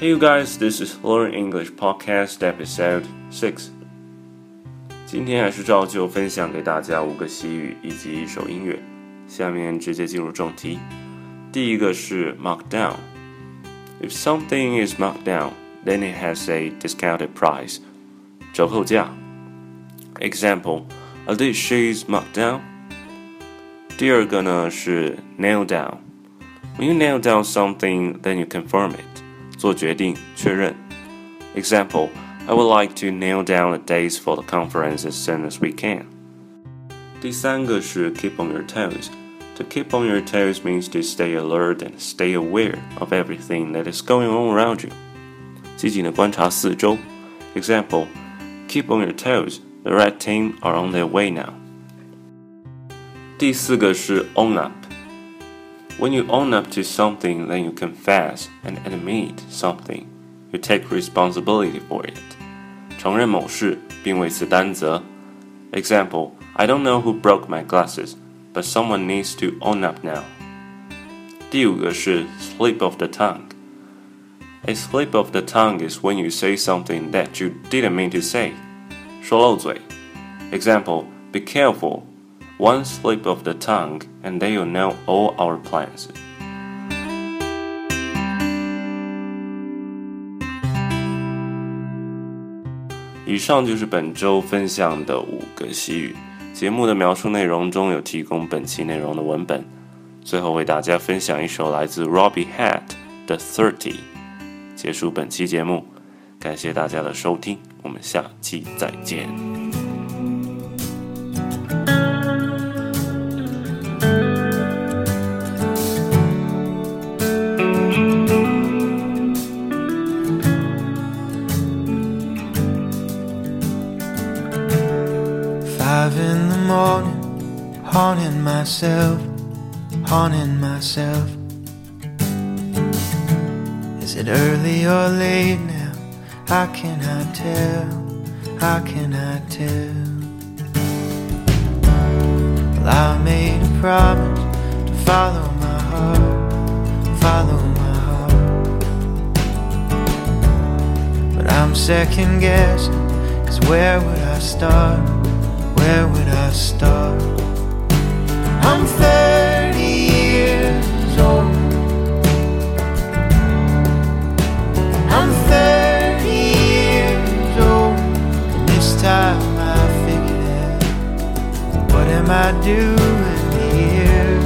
Hey you guys, this is Learn English Podcast Episode Six。今天还是照旧分享给大家五个习语以及一首音乐。下面直接进入正题。第一个是 mark down。If something is marked down, then it has a discounted price。折扣价。Example: A dish is marked down。第二个呢是 nail down。When you nail down something, then you confirm it. 做决定，确认。Example: I would like to nail down the dates for the conference as soon as we can. 第三个是 keep on your toes. To keep on your toes means to stay alert and stay aware of everything that is going on around you. 积极的观察四周。Example: Keep on your toes. The red team are on their way now. 第四个是 own up. When you own up to something, then you confess and admit something. You take responsibility for it. 承认某事并为此担责。Example: I don't know who broke my glasses, but someone needs to own up now. 第五个是 slip of the tongue. A slip of the tongue is when you say something that you didn't mean to say. 说漏嘴。Example: Be careful. One slip of the tongue, and they will know all our plans. 以上就是本周分享的五个习语。节目的描述内容中有提供本期内容的文本。最后为大家分享一首来自 Robbie Hat 的《Thirty》，结束本期节目。感谢大家的收听，我们下期再见。Haunting myself, haunting myself. Is it early or late now? How can I tell? How can I tell? Well, I made a promise to follow my heart, follow my heart. But I'm second guessing, cause where would I start? where would I start? I'm 30 years old. I'm 30 years old. And this time I figured out what am I doing here?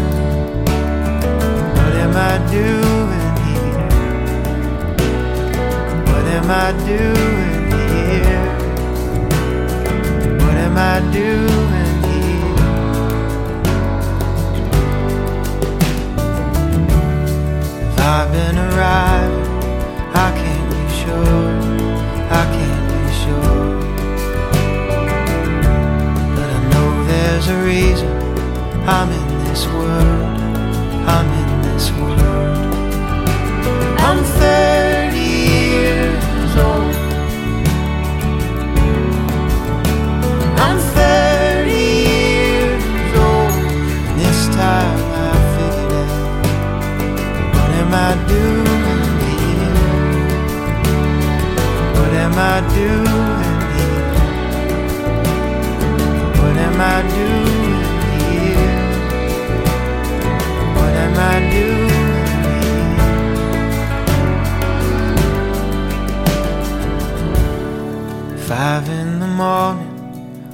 What am I doing here? What am I doing? A reason I'm in this world. I'm in this world. I'm 30 years old. I'm 30 years old. And this time I figured out what am I doing here? what am I doing? Am I doing here? What am I doing here? Five in the morning,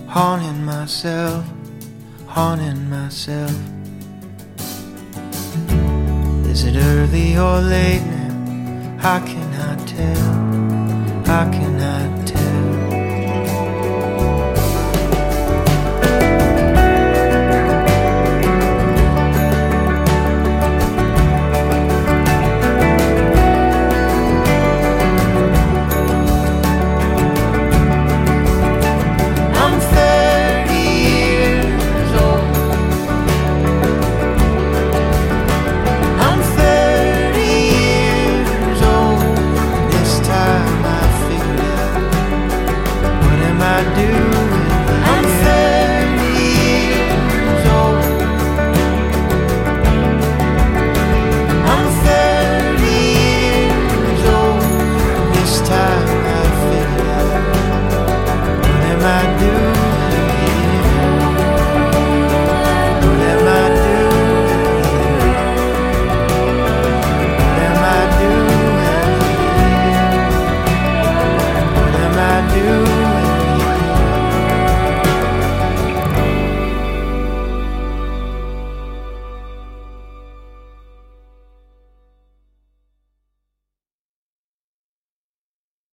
haunting myself, haunting myself. Is it early or late now? How can I tell? How can